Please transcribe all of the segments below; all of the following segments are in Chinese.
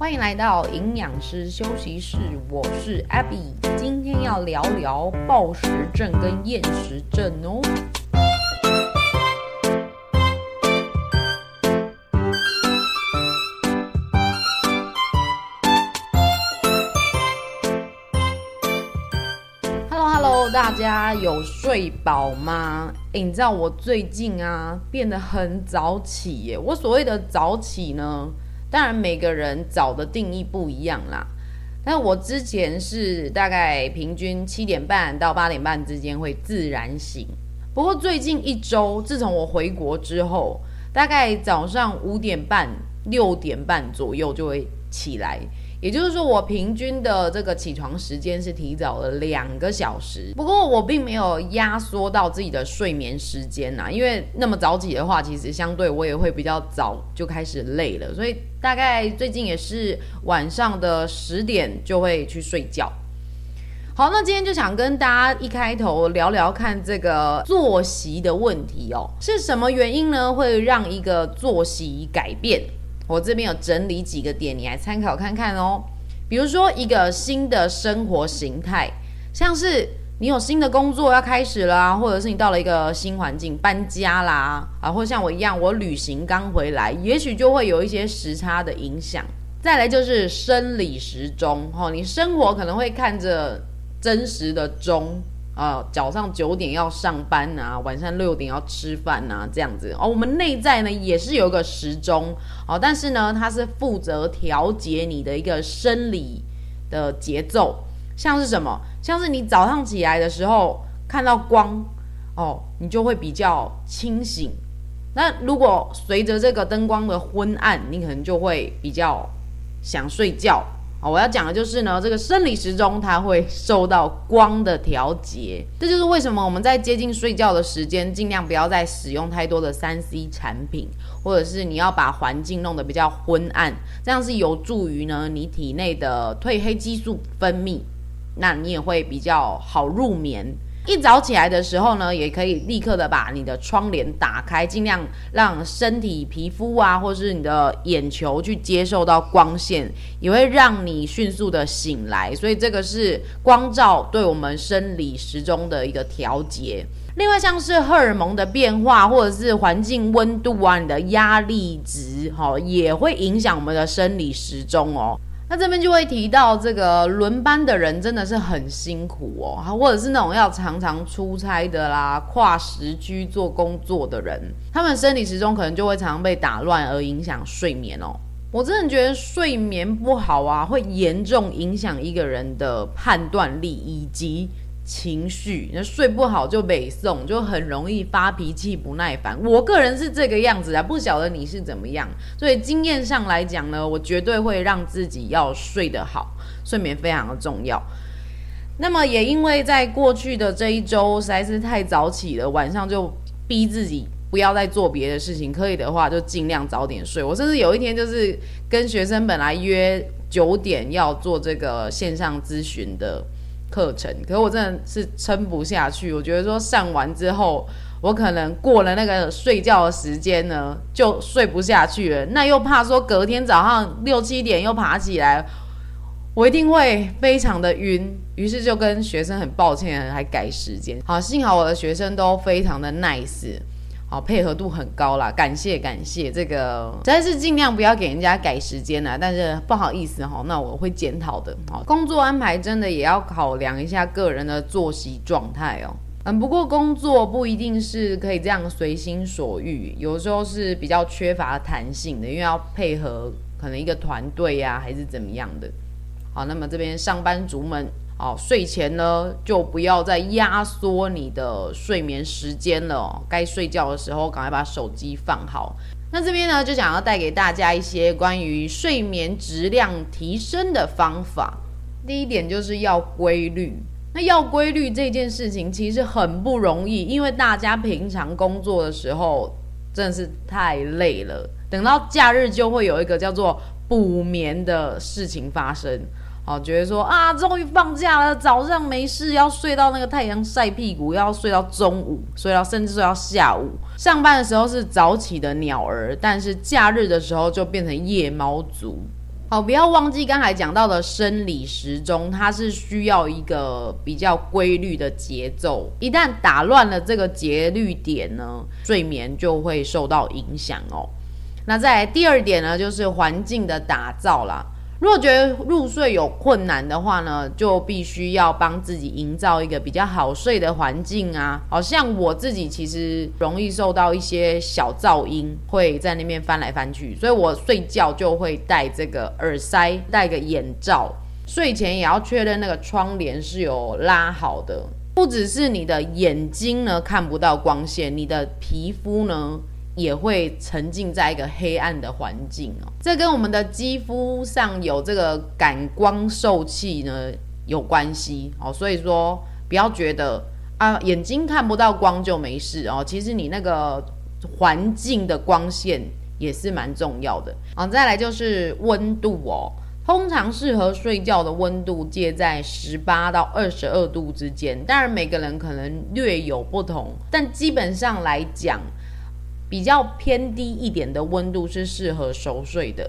欢迎来到营养师休息室，我是 Abby，今天要聊聊暴食症跟厌食症哦。Hello，Hello，大家有睡饱吗？你知道我最近啊变得很早起耶。我所谓的早起呢？当然，每个人早的定义不一样啦。但我之前是大概平均七点半到八点半之间会自然醒。不过最近一周，自从我回国之后，大概早上五点半、六点半左右就会起来。也就是说，我平均的这个起床时间是提早了两个小时。不过，我并没有压缩到自己的睡眠时间呐，因为那么早起的话，其实相对我也会比较早就开始累了。所以，大概最近也是晚上的十点就会去睡觉。好，那今天就想跟大家一开头聊聊看这个作息的问题哦，是什么原因呢？会让一个作息改变？我这边有整理几个点，你来参考看看哦。比如说，一个新的生活形态，像是你有新的工作要开始啦，或者是你到了一个新环境搬家啦，啊，或像我一样，我旅行刚回来，也许就会有一些时差的影响。再来就是生理时钟，哦，你生活可能会看着真实的钟。呃，早上九点要上班啊，晚上六点要吃饭啊，这样子哦。我们内在呢也是有一个时钟哦，但是呢，它是负责调节你的一个生理的节奏。像是什么？像是你早上起来的时候看到光哦，你就会比较清醒。那如果随着这个灯光的昏暗，你可能就会比较想睡觉。我要讲的就是呢，这个生理时钟它会受到光的调节，这就是为什么我们在接近睡觉的时间，尽量不要再使用太多的三 C 产品，或者是你要把环境弄得比较昏暗，这样是有助于呢你体内的褪黑激素分泌，那你也会比较好入眠。一早起来的时候呢，也可以立刻的把你的窗帘打开，尽量让身体皮肤啊，或是你的眼球去接受到光线，也会让你迅速的醒来。所以这个是光照对我们生理时钟的一个调节。另外，像是荷尔蒙的变化，或者是环境温度啊，你的压力值，哈，也会影响我们的生理时钟哦。那这边就会提到，这个轮班的人真的是很辛苦哦，或者是那种要常常出差的啦，跨时区做工作的人，他们生理时钟可能就会常常被打乱，而影响睡眠哦。我真的觉得睡眠不好啊，会严重影响一个人的判断力以及。情绪，那睡不好就北宋，就很容易发脾气、不耐烦。我个人是这个样子啊，不晓得你是怎么样。所以经验上来讲呢，我绝对会让自己要睡得好，睡眠非常的重要。那么也因为在过去的这一周实在是太早起了，晚上就逼自己不要再做别的事情，可以的话就尽量早点睡。我甚至有一天就是跟学生本来约九点要做这个线上咨询的。课程，可是我真的是撑不下去。我觉得说上完之后，我可能过了那个睡觉的时间呢，就睡不下去了。那又怕说隔天早上六七点又爬起来，我一定会非常的晕。于是就跟学生很抱歉，还改时间。好，幸好我的学生都非常的 nice。好，配合度很高啦，感谢感谢，这个实在是尽量不要给人家改时间啦，但是不好意思哈，那我会检讨的。好，工作安排真的也要考量一下个人的作息状态哦。嗯，不过工作不一定是可以这样随心所欲，有时候是比较缺乏弹性的，因为要配合可能一个团队呀，还是怎么样的。好，那么这边上班族们。哦，睡前呢就不要再压缩你的睡眠时间了哦。该睡觉的时候，赶快把手机放好。那这边呢，就想要带给大家一些关于睡眠质量提升的方法。第一点就是要规律。那要规律这件事情其实很不容易，因为大家平常工作的时候真的是太累了，等到假日就会有一个叫做补眠的事情发生。好，觉得说啊，终于放假了，早上没事，要睡到那个太阳晒屁股，要睡到中午，睡到甚至睡到下午。上班的时候是早起的鸟儿，但是假日的时候就变成夜猫族。好，不要忘记刚才讲到的生理时钟，它是需要一个比较规律的节奏。一旦打乱了这个节律点呢，睡眠就会受到影响哦。那再来第二点呢，就是环境的打造啦。如果觉得入睡有困难的话呢，就必须要帮自己营造一个比较好睡的环境啊。好像我自己其实容易受到一些小噪音，会在那边翻来翻去，所以我睡觉就会戴这个耳塞，戴个眼罩。睡前也要确认那个窗帘是有拉好的，不只是你的眼睛呢看不到光线，你的皮肤呢。也会沉浸在一个黑暗的环境哦，这跟我们的肌肤上有这个感光受器呢有关系哦，所以说不要觉得啊眼睛看不到光就没事哦，其实你那个环境的光线也是蛮重要的。好，再来就是温度哦，通常适合睡觉的温度介在十八到二十二度之间，当然每个人可能略有不同，但基本上来讲。比较偏低一点的温度是适合熟睡的。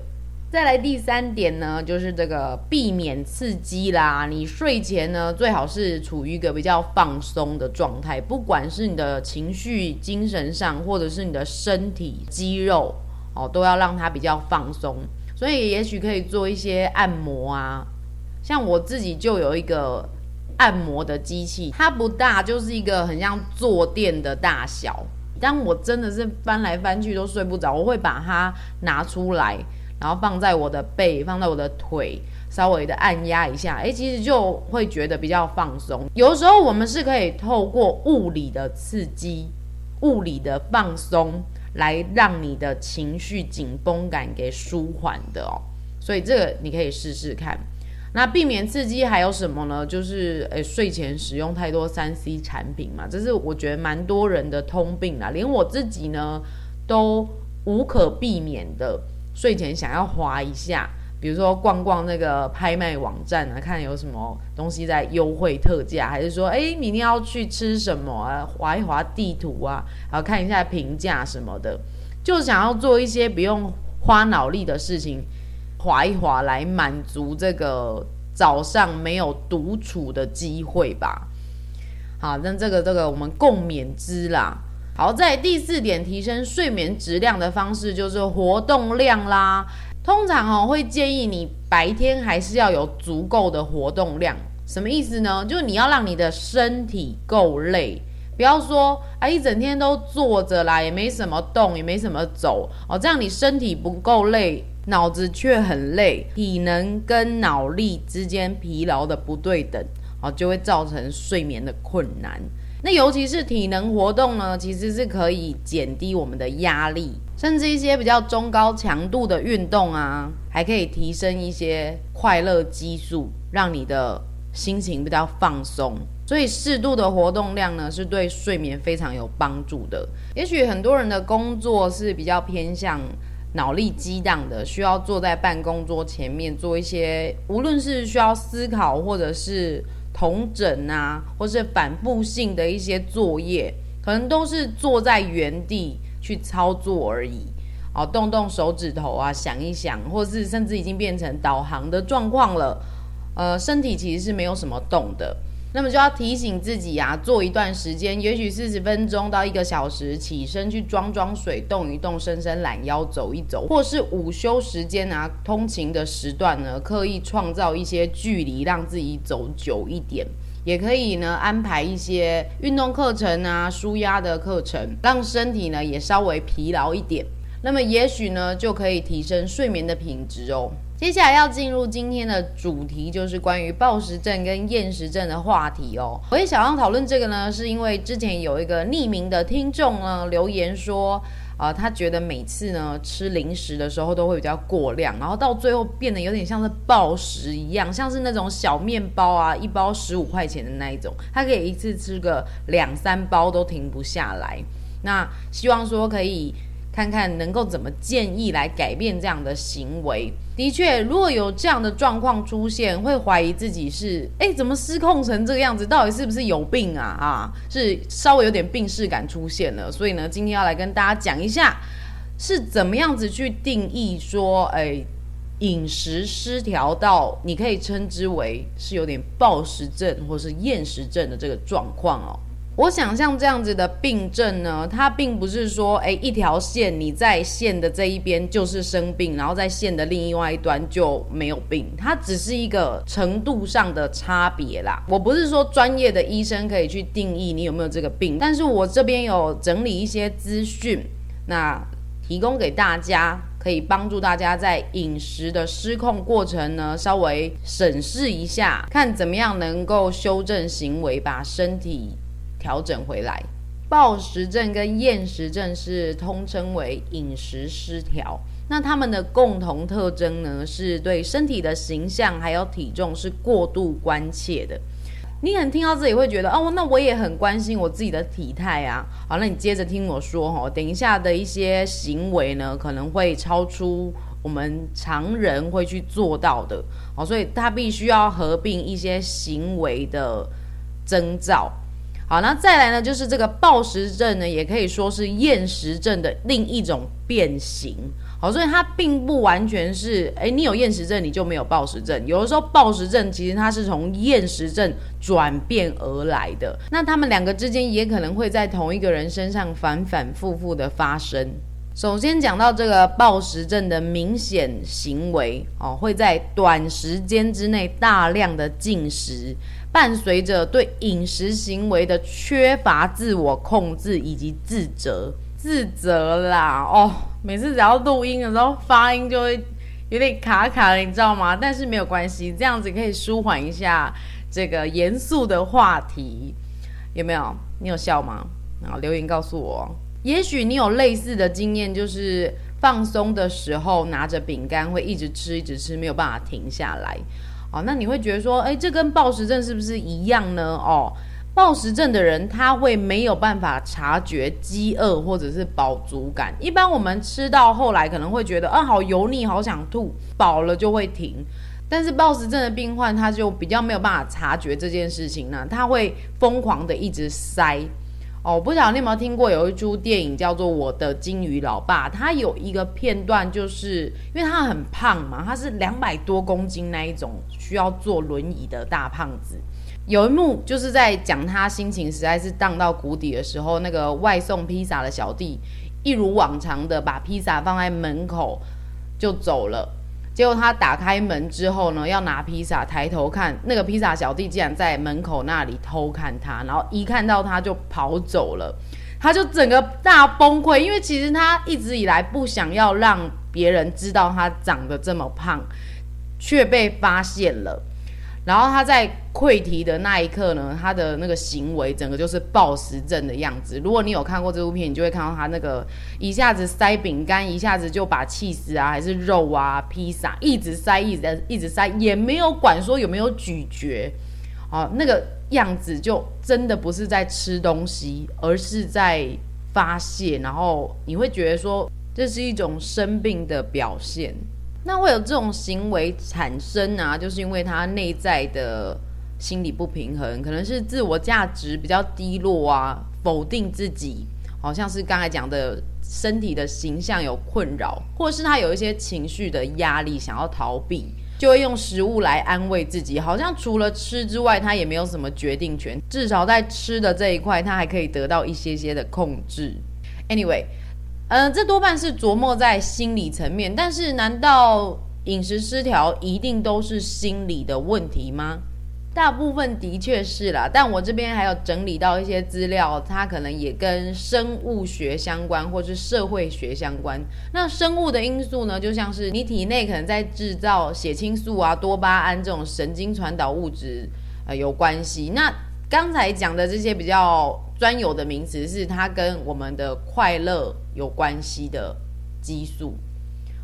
再来第三点呢，就是这个避免刺激啦。你睡前呢，最好是处于一个比较放松的状态，不管是你的情绪、精神上，或者是你的身体肌肉哦，都要让它比较放松。所以也许可以做一些按摩啊，像我自己就有一个按摩的机器，它不大，就是一个很像坐垫的大小。当我真的是翻来翻去都睡不着，我会把它拿出来，然后放在我的背，放在我的腿，稍微的按压一下，诶，其实就会觉得比较放松。有时候我们是可以透过物理的刺激、物理的放松，来让你的情绪紧绷感给舒缓的哦。所以这个你可以试试看。那避免刺激还有什么呢？就是诶，睡前使用太多三 C 产品嘛，这是我觉得蛮多人的通病啦，连我自己呢都无可避免的睡前想要滑一下，比如说逛逛那个拍卖网站啊，看有什么东西在优惠特价，还是说诶，明天要去吃什么啊，划一划地图啊，然后看一下评价什么的，就想要做一些不用花脑力的事情。滑一滑来满足这个早上没有独处的机会吧。好，那这个这个我们共勉之啦。好，在第四点提升睡眠质量的方式就是活动量啦。通常哦会建议你白天还是要有足够的活动量。什么意思呢？就是你要让你的身体够累，不要说啊一整天都坐着啦，也没什么动，也没什么走哦，这样你身体不够累。脑子却很累，体能跟脑力之间疲劳的不对等，啊，就会造成睡眠的困难。那尤其是体能活动呢，其实是可以减低我们的压力，甚至一些比较中高强度的运动啊，还可以提升一些快乐激素，让你的心情比较放松。所以适度的活动量呢，是对睡眠非常有帮助的。也许很多人的工作是比较偏向。脑力激荡的，需要坐在办公桌前面做一些，无论是需要思考，或者是统整啊，或是反复性的一些作业，可能都是坐在原地去操作而已。哦，动动手指头啊，想一想，或是甚至已经变成导航的状况了。呃，身体其实是没有什么动的。那么就要提醒自己啊，做一段时间，也许四十分钟到一个小时，起身去装装水，动一动，伸伸懒腰，走一走，或是午休时间啊，通勤的时段呢，刻意创造一些距离，让自己走久一点，也可以呢安排一些运动课程啊，舒压的课程，让身体呢也稍微疲劳一点，那么也许呢就可以提升睡眠的品质哦。接下来要进入今天的主题，就是关于暴食症跟厌食症的话题哦。我也想要讨论这个呢，是因为之前有一个匿名的听众呢留言说，啊、呃，他觉得每次呢吃零食的时候都会比较过量，然后到最后变得有点像是暴食一样，像是那种小面包啊，一包十五块钱的那一种，他可以一次吃个两三包都停不下来。那希望说可以。看看能够怎么建议来改变这样的行为。的确，如果有这样的状况出现，会怀疑自己是，哎，怎么失控成这个样子？到底是不是有病啊？啊，是稍微有点病识感出现了。所以呢，今天要来跟大家讲一下，是怎么样子去定义说，哎，饮食失调到你可以称之为是有点暴食症或是厌食症的这个状况哦。我想像这样子的病症呢，它并不是说，诶，一条线你在线的这一边就是生病，然后在线的另外一端就没有病，它只是一个程度上的差别啦。我不是说专业的医生可以去定义你有没有这个病，但是我这边有整理一些资讯，那提供给大家，可以帮助大家在饮食的失控过程呢，稍微审视一下，看怎么样能够修正行为，把身体。调整回来，暴食症跟厌食症是通称为饮食失调。那他们的共同特征呢，是对身体的形象还有体重是过度关切的。你可能听到这里会觉得，哦，那我也很关心我自己的体态啊。好，那你接着听我说哈，等一下的一些行为呢，可能会超出我们常人会去做到的。哦，所以他必须要合并一些行为的征兆。好，那再来呢，就是这个暴食症呢，也可以说是厌食症的另一种变形。好，所以它并不完全是，诶，你有厌食症，你就没有暴食症。有的时候暴食症其实它是从厌食症转变而来的。那他们两个之间也可能会在同一个人身上反反复复的发生。首先讲到这个暴食症的明显行为，哦，会在短时间之内大量的进食。伴随着对饮食行为的缺乏自我控制以及自责，自责啦哦，每次只要录音的时候发音就会有点卡卡的，你知道吗？但是没有关系，这样子可以舒缓一下这个严肃的话题，有没有？你有笑吗？然后留言告诉我，也许你有类似的经验，就是放松的时候拿着饼干会一直吃一直吃，没有办法停下来。哦，那你会觉得说，诶，这跟暴食症是不是一样呢？哦，暴食症的人他会没有办法察觉饥饿或者是饱足感。一般我们吃到后来可能会觉得，啊，好油腻，好想吐，饱了就会停。但是暴食症的病患他就比较没有办法察觉这件事情呢，他会疯狂的一直塞。哦，我不晓得你有没有听过有一出电影叫做《我的金鱼老爸》，他有一个片段，就是因为他很胖嘛，他是两百多公斤那一种需要坐轮椅的大胖子。有一幕就是在讲他心情实在是荡到谷底的时候，那个外送披萨的小弟一如往常的把披萨放在门口就走了。结果他打开门之后呢，要拿披萨，抬头看那个披萨小弟竟然在门口那里偷看他，然后一看到他就跑走了，他就整个大崩溃，因为其实他一直以来不想要让别人知道他长得这么胖，却被发现了。然后他在溃堤的那一刻呢，他的那个行为整个就是暴食症的样子。如果你有看过这部片，你就会看到他那个一下子塞饼干，一下子就把气死啊，还是肉啊、披萨一直塞，一直在一直塞，也没有管说有没有咀嚼，哦，那个样子就真的不是在吃东西，而是在发泄。然后你会觉得说这是一种生病的表现。那会有这种行为产生啊，就是因为他内在的心理不平衡，可能是自我价值比较低落啊，否定自己，好像是刚才讲的身体的形象有困扰，或是他有一些情绪的压力，想要逃避，就会用食物来安慰自己，好像除了吃之外，他也没有什么决定权，至少在吃的这一块，他还可以得到一些些的控制。Anyway。嗯、这多半是琢磨在心理层面，但是难道饮食失调一定都是心理的问题吗？大部分的确是啦，但我这边还有整理到一些资料，它可能也跟生物学相关，或是社会学相关。那生物的因素呢，就像是你体内可能在制造血清素啊、多巴胺这种神经传导物质，呃，有关系。那刚才讲的这些比较专有的名词，是它跟我们的快乐有关系的激素。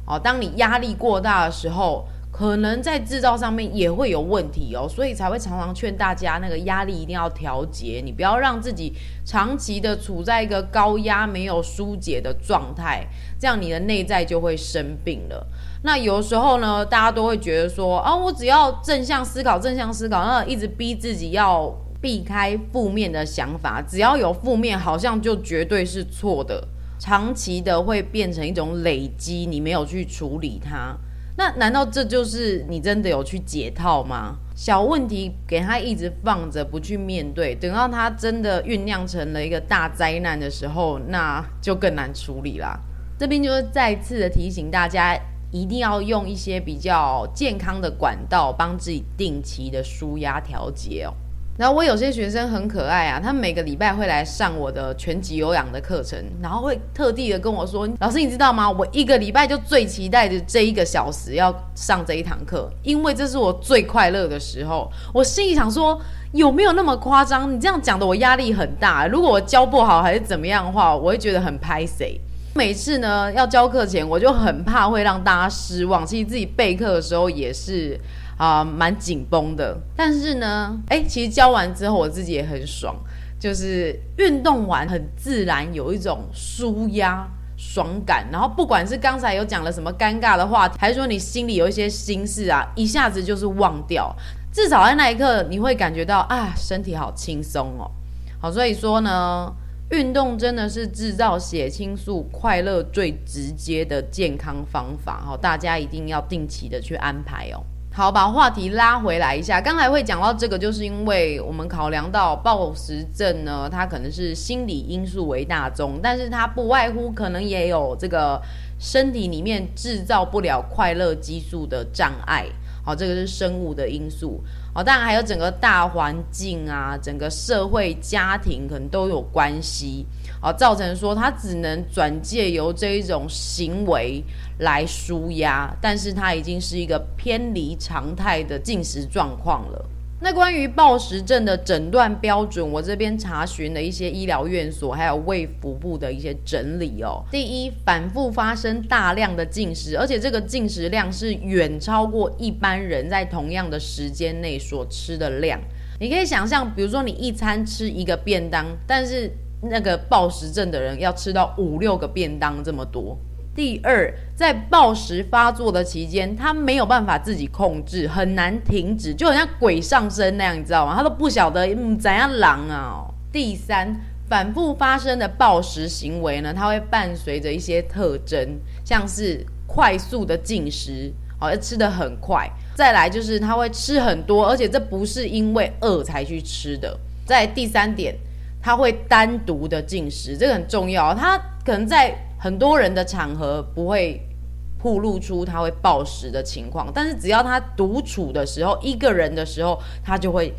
哦，当你压力过大的时候，可能在制造上面也会有问题哦，所以才会常常劝大家，那个压力一定要调节，你不要让自己长期的处在一个高压没有疏解的状态，这样你的内在就会生病了。那有时候呢，大家都会觉得说，啊，我只要正向思考，正向思考，那一直逼自己要。避开负面的想法，只要有负面，好像就绝对是错的。长期的会变成一种累积，你没有去处理它，那难道这就是你真的有去解套吗？小问题给他一直放着不去面对，等到他真的酝酿成了一个大灾难的时候，那就更难处理啦。这边就是再次的提醒大家，一定要用一些比较健康的管道，帮自己定期的舒压调节哦。然后我有些学生很可爱啊，他们每个礼拜会来上我的拳击有氧的课程，然后会特地的跟我说：“老师，你知道吗？我一个礼拜就最期待的这一个小时要上这一堂课，因为这是我最快乐的时候。”我心里想说，有没有那么夸张？你这样讲的我压力很大。如果我教不好还是怎么样的话，我会觉得很拍谢。每次呢要教课前，我就很怕会让大家失望。其实自己备课的时候也是。啊，蛮紧绷的，但是呢，哎，其实教完之后我自己也很爽，就是运动完很自然有一种舒压爽感，然后不管是刚才有讲了什么尴尬的话题，还是说你心里有一些心事啊，一下子就是忘掉，至少在那一刻你会感觉到啊，身体好轻松哦。好，所以说呢，运动真的是制造血清素快乐最直接的健康方法，好，大家一定要定期的去安排哦。好，把话题拉回来一下。刚才会讲到这个，就是因为我们考量到暴食症呢，它可能是心理因素为大宗，但是它不外乎可能也有这个身体里面制造不了快乐激素的障碍。好，这个是生物的因素。好，当然还有整个大环境啊，整个社会家庭可能都有关系。好，造成说他只能转借由这一种行为来舒压，但是他已经是一个偏离常态的进食状况了。那关于暴食症的诊断标准，我这边查询了一些医疗院所还有胃腹部的一些整理哦。第一，反复发生大量的进食，而且这个进食量是远超过一般人在同样的时间内所吃的量。你可以想象，比如说你一餐吃一个便当，但是那个暴食症的人要吃到五六个便当这么多。第二，在暴食发作的期间，他没有办法自己控制，很难停止，就好像鬼上身那样，你知道吗？他都不晓得嗯怎样狼啊、第三，反复发生的暴食行为呢，它会伴随着一些特征，像是快速的进食，好像吃得很快。再来就是他会吃很多，而且这不是因为饿才去吃的。在第三点。他会单独的进食，这个很重要。他可能在很多人的场合不会暴露出他会暴食的情况，但是只要他独处的时候，一个人的时候，他就会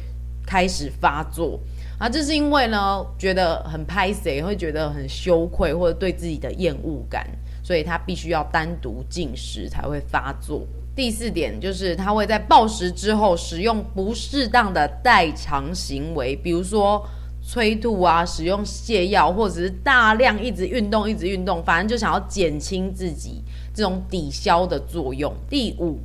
开始发作。啊，这是因为呢，觉得很拍谢，会觉得很羞愧，或者对自己的厌恶感，所以他必须要单独进食才会发作。第四点就是他会在暴食之后使用不适当的代偿行为，比如说。催吐啊，使用泻药，或者是大量一直运动，一直运动，反正就想要减轻自己这种抵消的作用。第五，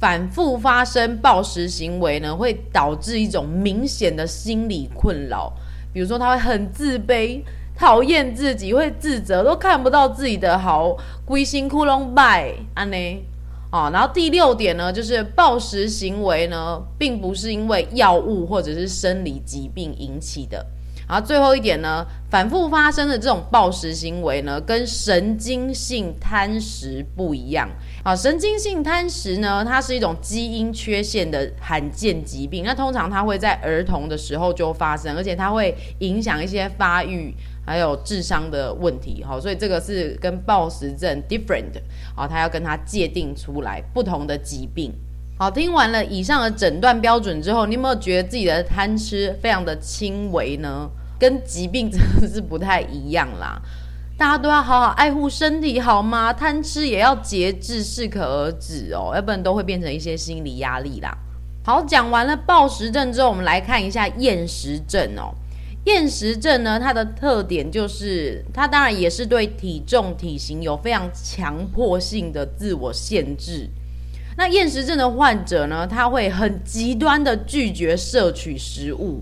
反复发生暴食行为呢，会导致一种明显的心理困扰，比如说他会很自卑，讨厌自己，会自责，都看不到自己的好，归心窟窿拜安呢。啊，然后第六点呢，就是暴食行为呢，并不是因为药物或者是生理疾病引起的。然后最后一点呢，反复发生的这种暴食行为呢，跟神经性贪食不一样。啊，神经性贪食呢，它是一种基因缺陷的罕见疾病。那通常它会在儿童的时候就发生，而且它会影响一些发育还有智商的问题。好，所以这个是跟暴食症 different。好，它要跟它界定出来不同的疾病。好，听完了以上的诊断标准之后，你有没有觉得自己的贪吃非常的轻微呢？跟疾病真的是不太一样啦。大家都要好好爱护身体，好吗？贪吃也要节制，适可而止哦，要不然都会变成一些心理压力啦。好，讲完了暴食症之后，我们来看一下厌食症哦。厌食症呢，它的特点就是，它当然也是对体重、体型有非常强迫性的自我限制。那厌食症的患者呢，他会很极端的拒绝摄取食物，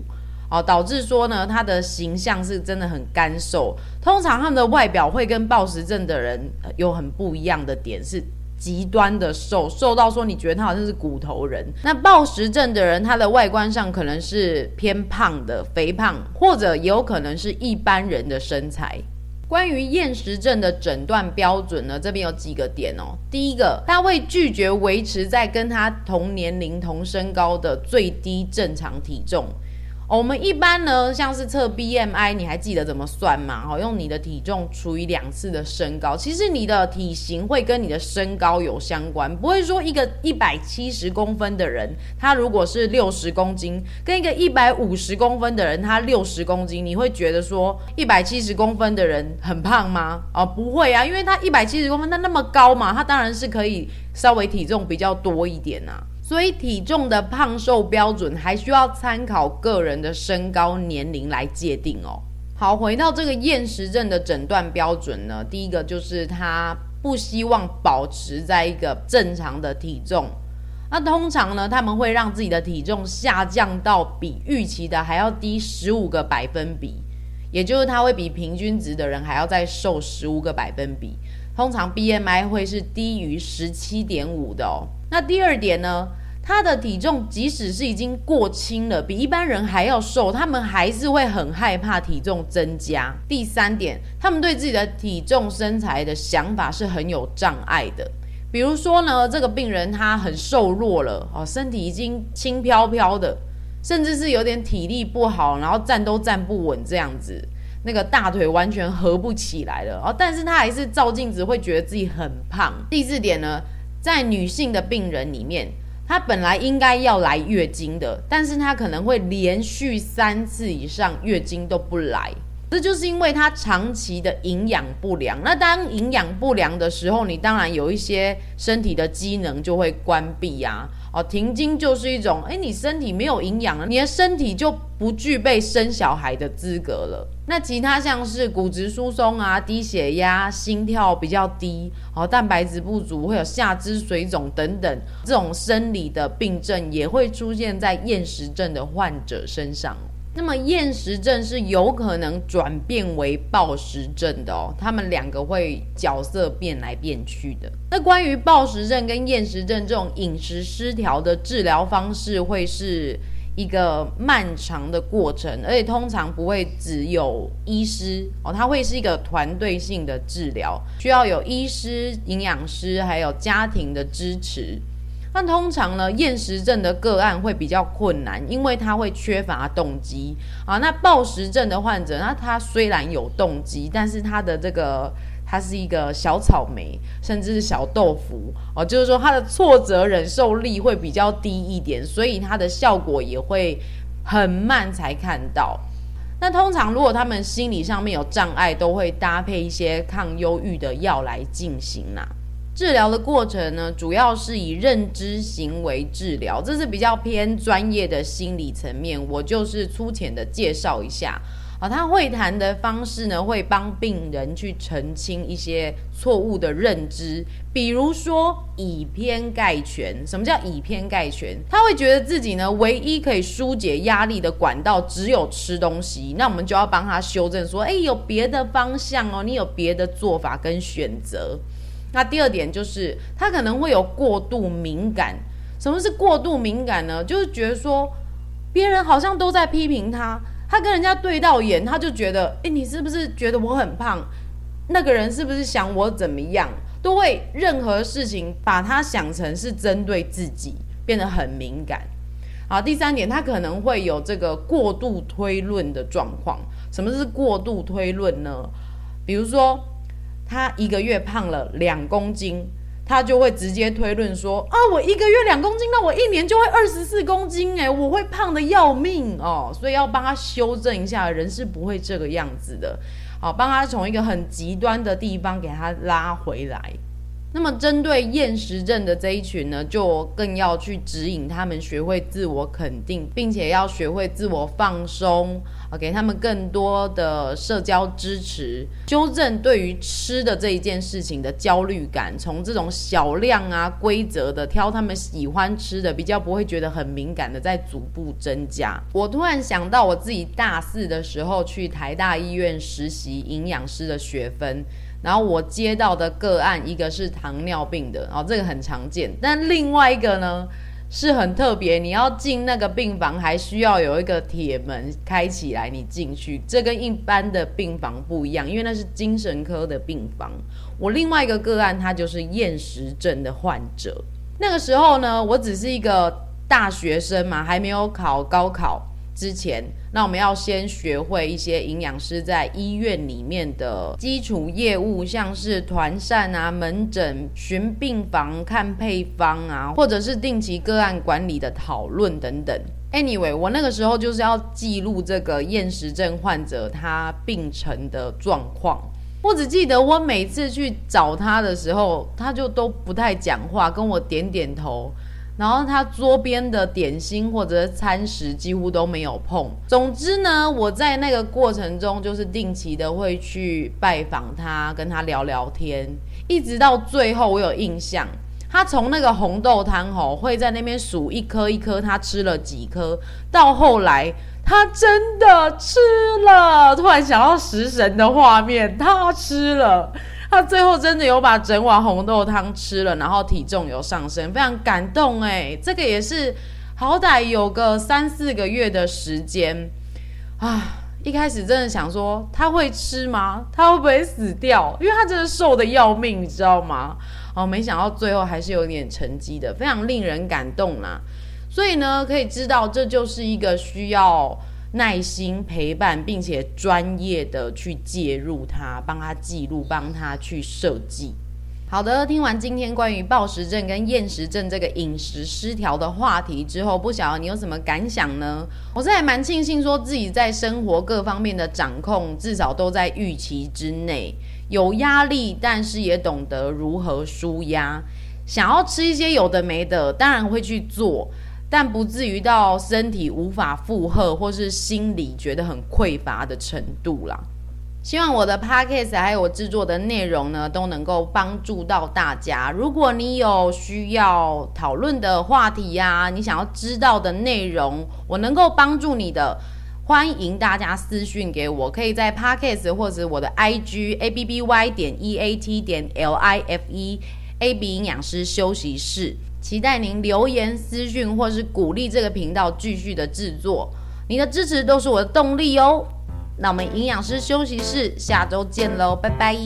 哦，导致说呢，他的形象是真的很干瘦。通常他们的外表会跟暴食症的人有很不一样的点，是极端的瘦，瘦到说你觉得他好像是骨头人。那暴食症的人，他的外观上可能是偏胖的、肥胖，或者也有可能是一般人的身材。关于厌食症的诊断标准呢，这边有几个点哦。第一个，他会拒绝维持在跟他同年龄同身高的最低正常体重。我们一般呢，像是测 BMI，你还记得怎么算吗？好，用你的体重除以两次的身高。其实你的体型会跟你的身高有相关，不会说一个一百七十公分的人，他如果是六十公斤，跟一个一百五十公分的人，他六十公斤，你会觉得说一百七十公分的人很胖吗？哦，不会啊，因为他一百七十公分，他那么高嘛，他当然是可以稍微体重比较多一点呐、啊。所以体重的胖瘦标准还需要参考个人的身高、年龄来界定哦。好，回到这个厌食症的诊断标准呢，第一个就是他不希望保持在一个正常的体重。那通常呢，他们会让自己的体重下降到比预期的还要低十五个百分比，也就是他会比平均值的人还要再瘦十五个百分比。通常 BMI 会是低于十七点五的哦。那第二点呢，他的体重即使是已经过轻了，比一般人还要瘦，他们还是会很害怕体重增加。第三点，他们对自己的体重身材的想法是很有障碍的。比如说呢，这个病人他很瘦弱了哦，身体已经轻飘飘的，甚至是有点体力不好，然后站都站不稳这样子，那个大腿完全合不起来了哦，但是他还是照镜子会觉得自己很胖。第四点呢，在女性的病人里面，她本来应该要来月经的，但是她可能会连续三次以上月经都不来，这就是因为她长期的营养不良。那当营养不良的时候，你当然有一些身体的机能就会关闭呀。哦，停经就是一种，诶，你身体没有营养了，你的身体就不具备生小孩的资格了。那其他像是骨质疏松啊、低血压、心跳比较低、哦，蛋白质不足，会有下肢水肿等等这种生理的病症，也会出现在厌食症的患者身上。那么厌食症是有可能转变为暴食症的哦，他们两个会角色变来变去的。那关于暴食症跟厌食症这种饮食失调的治疗方式，会是一个漫长的过程，而且通常不会只有医师哦，它会是一个团队性的治疗，需要有医师、营养师还有家庭的支持。那通常呢，厌食症的个案会比较困难，因为他会缺乏动机啊。那暴食症的患者，那他虽然有动机，但是他的这个他是一个小草莓，甚至是小豆腐哦，就是说他的挫折忍受力会比较低一点，所以他的效果也会很慢才看到。那通常如果他们心理上面有障碍，都会搭配一些抗忧郁的药来进行啦。治疗的过程呢，主要是以认知行为治疗，这是比较偏专业的心理层面。我就是粗浅的介绍一下啊，他会谈的方式呢，会帮病人去澄清一些错误的认知，比如说以偏概全。什么叫以偏概全？他会觉得自己呢，唯一可以疏解压力的管道只有吃东西，那我们就要帮他修正说，诶，有别的方向哦，你有别的做法跟选择。那第二点就是，他可能会有过度敏感。什么是过度敏感呢？就是觉得说，别人好像都在批评他，他跟人家对到眼，他就觉得，诶，你是不是觉得我很胖？那个人是不是想我怎么样？都会任何事情把他想成是针对自己，变得很敏感。好，第三点，他可能会有这个过度推论的状况。什么是过度推论呢？比如说。他一个月胖了两公斤，他就会直接推论说啊，我一个月两公斤，那我一年就会二十四公斤，诶，我会胖的要命哦，所以要帮他修正一下，人是不会这个样子的，好，帮他从一个很极端的地方给他拉回来。那么针对厌食症的这一群呢，就更要去指引他们学会自我肯定，并且要学会自我放松。啊，给他们更多的社交支持，纠正对于吃的这一件事情的焦虑感，从这种小量啊、规则的挑他们喜欢吃的，比较不会觉得很敏感的，在逐步增加。我突然想到，我自己大四的时候去台大医院实习营养师的学分，然后我接到的个案，一个是糖尿病的，哦这个很常见，但另外一个呢？是很特别，你要进那个病房还需要有一个铁门开起来，你进去，这跟一般的病房不一样，因为那是精神科的病房。我另外一个个案，他就是厌食症的患者。那个时候呢，我只是一个大学生嘛，还没有考高考之前，那我们要先学会一些营养师在医院里面的基础业务，像是团膳啊、门诊、巡病房、看配方啊，或者是定期个案管理的讨论等等。Anyway，我那个时候就是要记录这个厌食症患者他病程的状况。我只记得我每次去找他的时候，他就都不太讲话，跟我点点头。然后他桌边的点心或者餐食几乎都没有碰。总之呢，我在那个过程中就是定期的会去拜访他，跟他聊聊天，一直到最后我有印象，他从那个红豆汤吼会在那边数一颗一颗，他吃了几颗，到后来他真的吃了。突然想到食神的画面，他吃了。他最后真的有把整碗红豆汤吃了，然后体重有上升，非常感动哎！这个也是好歹有个三四个月的时间啊！一开始真的想说他会吃吗？他会不会死掉？因为他真的瘦得要命，你知道吗？哦，没想到最后还是有点成绩的，非常令人感动啦。所以呢，可以知道这就是一个需要。耐心陪伴，并且专业的去介入他，帮他记录，帮他去设计。好的，听完今天关于暴食症跟厌食症这个饮食失调的话题之后，不晓得你有什么感想呢？我是还蛮庆幸说自己在生活各方面的掌控，至少都在预期之内。有压力，但是也懂得如何舒压。想要吃一些有的没的，当然会去做。但不至于到身体无法负荷，或是心理觉得很匮乏的程度啦。希望我的 podcast 还有我制作的内容呢，都能够帮助到大家。如果你有需要讨论的话题呀，你想要知道的内容，我能够帮助你的，欢迎大家私讯给我，可以在 podcast 或者我的 IG A B B Y 点 E A T 点 L I F E A B 营养师休息室。期待您留言、私讯或是鼓励这个频道继续的制作，您的支持都是我的动力哦。那我们营养师休息室下周见喽，拜拜。